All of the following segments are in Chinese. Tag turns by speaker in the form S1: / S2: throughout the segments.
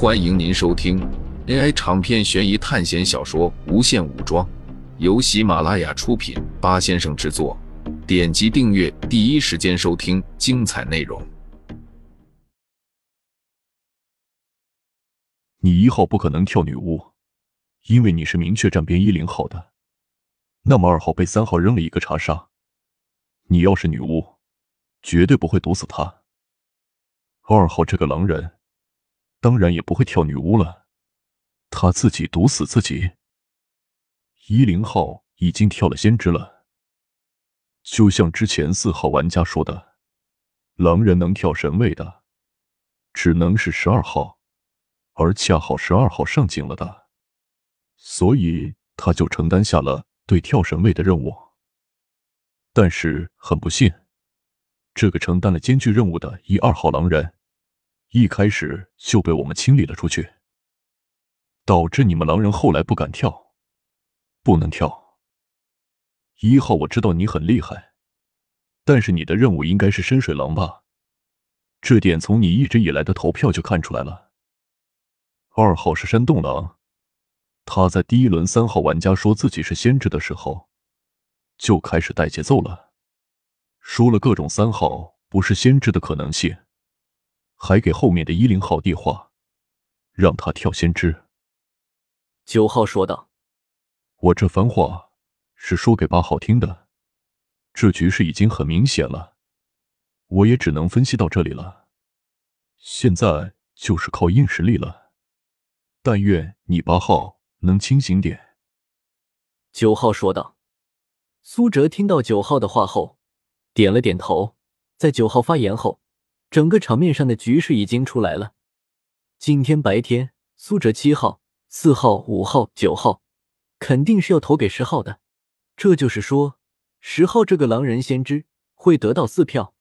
S1: 欢迎您收听 AI 长篇悬疑探险小说《无限武装》，由喜马拉雅出品，八先生制作。点击订阅，第一时间收听精彩内容。
S2: 你一号不可能跳女巫，因为你是明确站边一零号的。那么二号被三号扔了一个查杀，你要是女巫，绝对不会毒死他。二号这个狼人。当然也不会跳女巫了，他自己毒死自己。一零号已经跳了先知了，就像之前四号玩家说的，狼人能跳神位的，只能是十二号，而恰好十二号上警了的，所以他就承担下了对跳神位的任务。但是很不幸，这个承担了艰巨任务的一二号狼人。一开始就被我们清理了出去，导致你们狼人后来不敢跳，不能跳。一号，我知道你很厉害，但是你的任务应该是深水狼吧？这点从你一直以来的投票就看出来了。二号是山洞狼，他在第一轮三号玩家说自己是先知的时候，就开始带节奏了，说了各种三号不是先知的可能性。还给后面的一零号递话，让他跳先知。
S3: 九号说道：“
S2: 我这番话是说给八号听的。这局势已经很明显了，我也只能分析到这里了。现在就是靠硬实力了。但愿你八号能清醒点。”
S3: 九号说道。苏哲听到九号的话后，点了点头。在九号发言后。整个场面上的局势已经出来了。今天白天，苏哲七号、四号、五号、九号肯定是要投给十号的。这就是说，十号这个狼人先知会得到四票。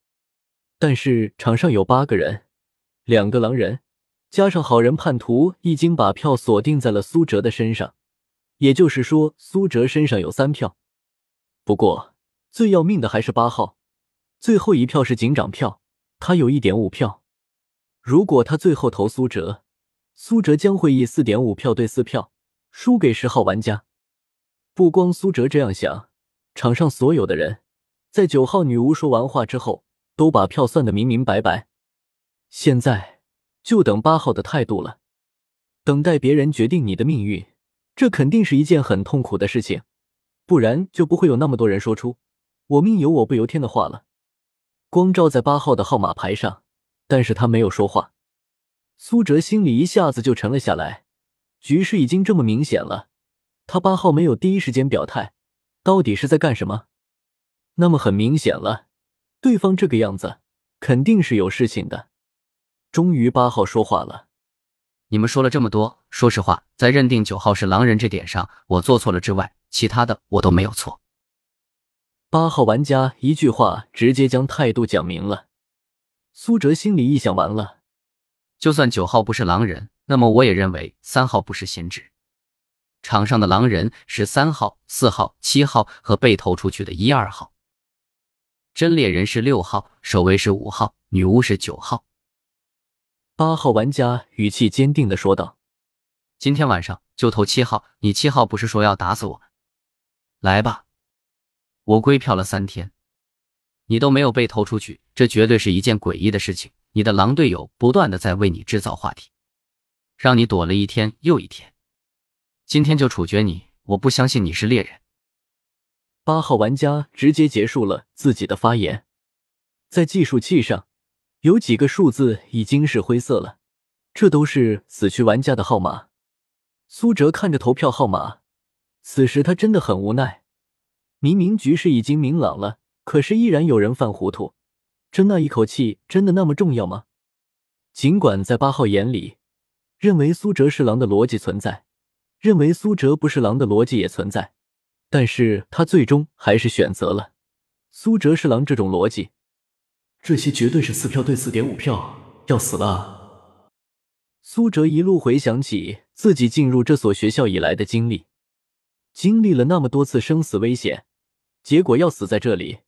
S3: 但是场上有八个人，两个狼人加上好人叛徒，已经把票锁定在了苏哲的身上。也就是说，苏哲身上有三票。不过最要命的还是八号，最后一票是警长票。他有一点五票，如果他最后投苏哲，苏哲将会以四点五票对四票输给十号玩家。不光苏哲这样想，场上所有的人在九号女巫说完话之后，都把票算得明明白白。现在就等八号的态度了，等待别人决定你的命运，这肯定是一件很痛苦的事情，不然就不会有那么多人说出“我命由我不由天”的话了。光照在八号的号码牌上，但是他没有说话。苏哲心里一下子就沉了下来。局势已经这么明显了，他八号没有第一时间表态，到底是在干什么？那么很明显了，对方这个样子肯定是有事情的。终于八号说话了：“
S4: 你们说了这么多，说实话，在认定九号是狼人这点上，我做错了之外，其他的我都没有错。”
S3: 八号玩家一句话直接将态度讲明了。苏哲心里一想，完了，
S4: 就算九号不是狼人，那么我也认为三号不是先知。场上的狼人是三号、四号、七号和被投出去的一二号，真猎人是六号，守卫是五号，女巫是九号。
S3: 八号玩家语气坚定的说道：“
S4: 今天晚上就投七号，你七号不是说要打死我们？来吧。”我归票了三天，你都没有被投出去，这绝对是一件诡异的事情。你的狼队友不断的在为你制造话题，让你躲了一天又一天。今天就处决你，我不相信你是猎人。
S3: 八号玩家直接结束了自己的发言，在计数器上有几个数字已经是灰色了，这都是死去玩家的号码。苏哲看着投票号码，此时他真的很无奈。明明局势已经明朗了，可是依然有人犯糊涂。这那一口气真的那么重要吗？尽管在八号眼里，认为苏哲是狼的逻辑存在，认为苏哲不是狼的逻辑也存在，但是他最终还是选择了苏哲是狼这种逻辑。这些绝对是四票对四点五票，要死了！苏哲一路回想起自己进入这所学校以来的经历。经历了那么多次生死危险，结果要死在这里。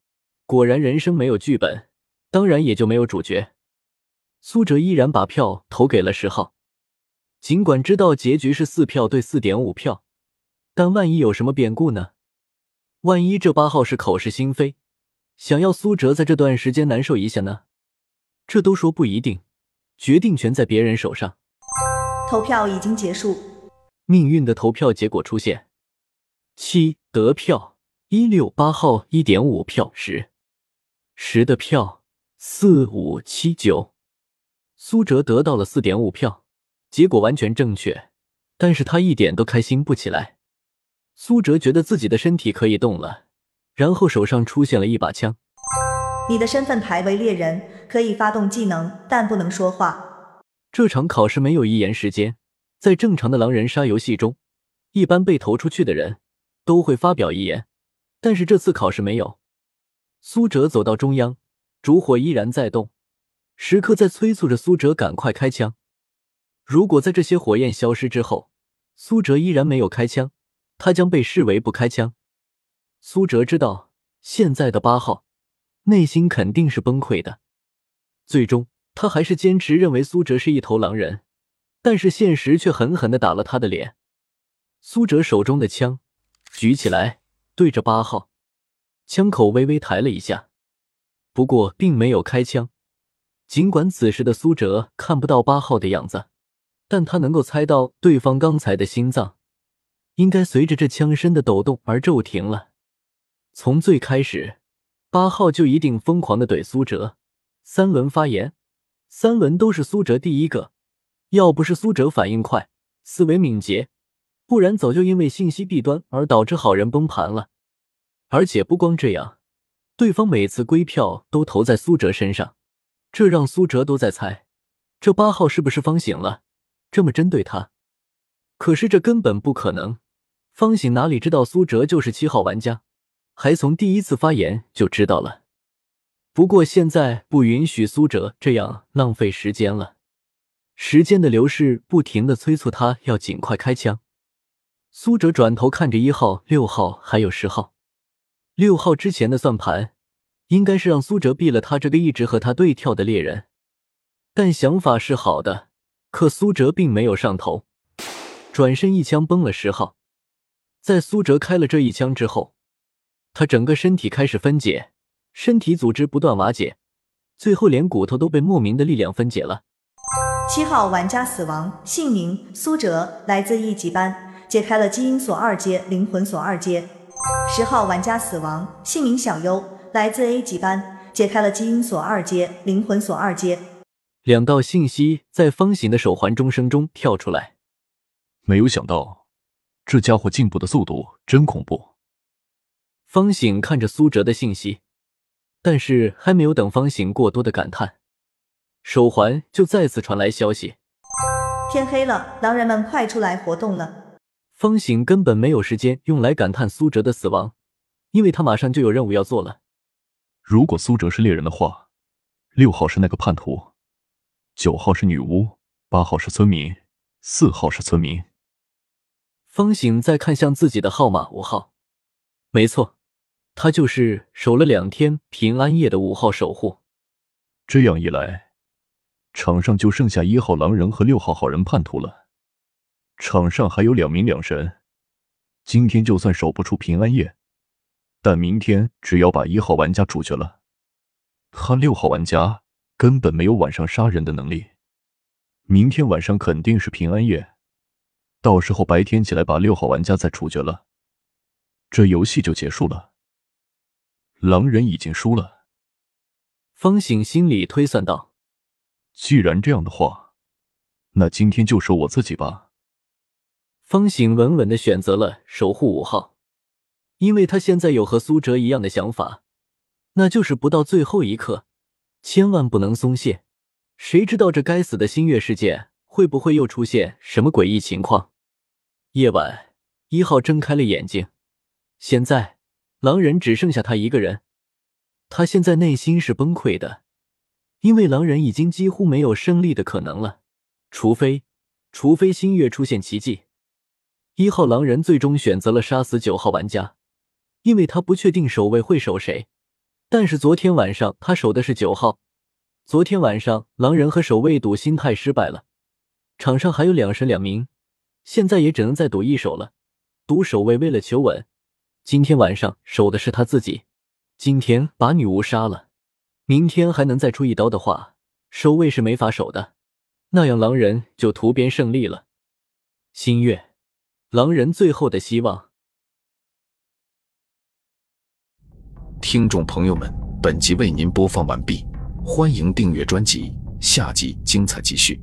S3: 果然，人生没有剧本，当然也就没有主角。苏哲依然把票投给了十号。尽管知道结局是四票对四点五票，但万一有什么变故呢？万一这八号是口是心非，想要苏哲在这段时间难受一下呢？这都说不一定，决定权在别人手上。
S5: 投票已经结束，
S3: 命运的投票结果出现：七得票一六八号一点五票十十的票四五七九，苏哲得到了四点五票，结果完全正确，但是他一点都开心不起来。苏哲觉得自己的身体可以动了，然后手上出现了一把枪。
S5: 你的身份牌为猎人，可以发动技能，但不能说话。
S3: 这场考试没有遗言时间，在正常的狼人杀游戏中，一般被投出去的人都会发表遗言，但是这次考试没有。苏哲走到中央，烛火依然在动，时刻在催促着苏哲赶快开枪。如果在这些火焰消失之后，苏哲依然没有开枪，他将被视为不开枪。苏哲知道现在的八号。内心肯定是崩溃的，最终他还是坚持认为苏哲是一头狼人，但是现实却狠狠的打了他的脸。苏哲手中的枪举起来，对着八号，枪口微微抬了一下，不过并没有开枪。尽管此时的苏哲看不到八号的样子，但他能够猜到对方刚才的心脏应该随着这枪声的抖动而骤停了。从最开始。八号就一定疯狂的怼苏哲，三轮发言，三轮都是苏哲第一个。要不是苏哲反应快，思维敏捷，不然早就因为信息弊端而导致好人崩盘了。而且不光这样，对方每次归票都投在苏哲身上，这让苏哲都在猜，这八号是不是方醒了，这么针对他？可是这根本不可能，方醒哪里知道苏哲就是七号玩家？还从第一次发言就知道了，不过现在不允许苏哲这样浪费时间了。时间的流逝不停的催促他要尽快开枪。苏哲转头看着一号、六号还有十号。六号之前的算盘应该是让苏哲毙了他这个一直和他对跳的猎人，但想法是好的，可苏哲并没有上头，转身一枪崩了十号。在苏哲开了这一枪之后。他整个身体开始分解，身体组织不断瓦解，最后连骨头都被莫名的力量分解了。
S5: 七号玩家死亡，姓名苏哲，来自一级班，解开了基因锁二阶、灵魂锁二阶。十号玩家死亡，姓名小优，来自 A 级班，解开了基因锁二阶、灵魂锁二阶。
S3: 两道信息在方形的手环钟声中跳出来。
S2: 没有想到，这家伙进步的速度真恐怖。
S3: 方醒看着苏哲的信息，但是还没有等方醒过多的感叹，手环就再次传来消息：
S5: 天黑了，狼人们快出来活动了。
S3: 方醒根本没有时间用来感叹苏哲的死亡，因为他马上就有任务要做了。
S2: 如果苏哲是猎人的话，六号是那个叛徒，九号是女巫，八号是村民，四号是村民。
S3: 方醒在看向自己的号码五号，没错。他就是守了两天平安夜的五号守护。
S2: 这样一来，场上就剩下一号狼人和六号好人叛徒了。场上还有两名两神，今天就算守不出平安夜，但明天只要把一号玩家处决了，他六号玩家根本没有晚上杀人的能力。明天晚上肯定是平安夜，到时候白天起来把六号玩家再处决了，这游戏就结束了。狼人已经输了，
S3: 方醒心里推算道：“
S2: 既然这样的话，那今天就守我自己吧。”
S3: 方醒稳稳的选择了守护五号，因为他现在有和苏哲一样的想法，那就是不到最后一刻，千万不能松懈。谁知道这该死的星月世界会不会又出现什么诡异情况？夜晚，一号睁开了眼睛，现在。狼人只剩下他一个人，他现在内心是崩溃的，因为狼人已经几乎没有胜利的可能了，除非，除非星月出现奇迹。一号狼人最终选择了杀死九号玩家，因为他不确定守卫会守谁，但是昨天晚上他守的是九号，昨天晚上狼人和守卫赌心态失败了，场上还有两神两名，现在也只能再赌一手了。赌守卫为了求稳，今天晚上守的是他自己。今天把女巫杀了，明天还能再出一刀的话，守卫是没法守的。那样狼人就屠边胜利了。新月，狼人最后的希望。
S1: 听众朋友们，本集为您播放完毕，欢迎订阅专辑，下集精彩继续。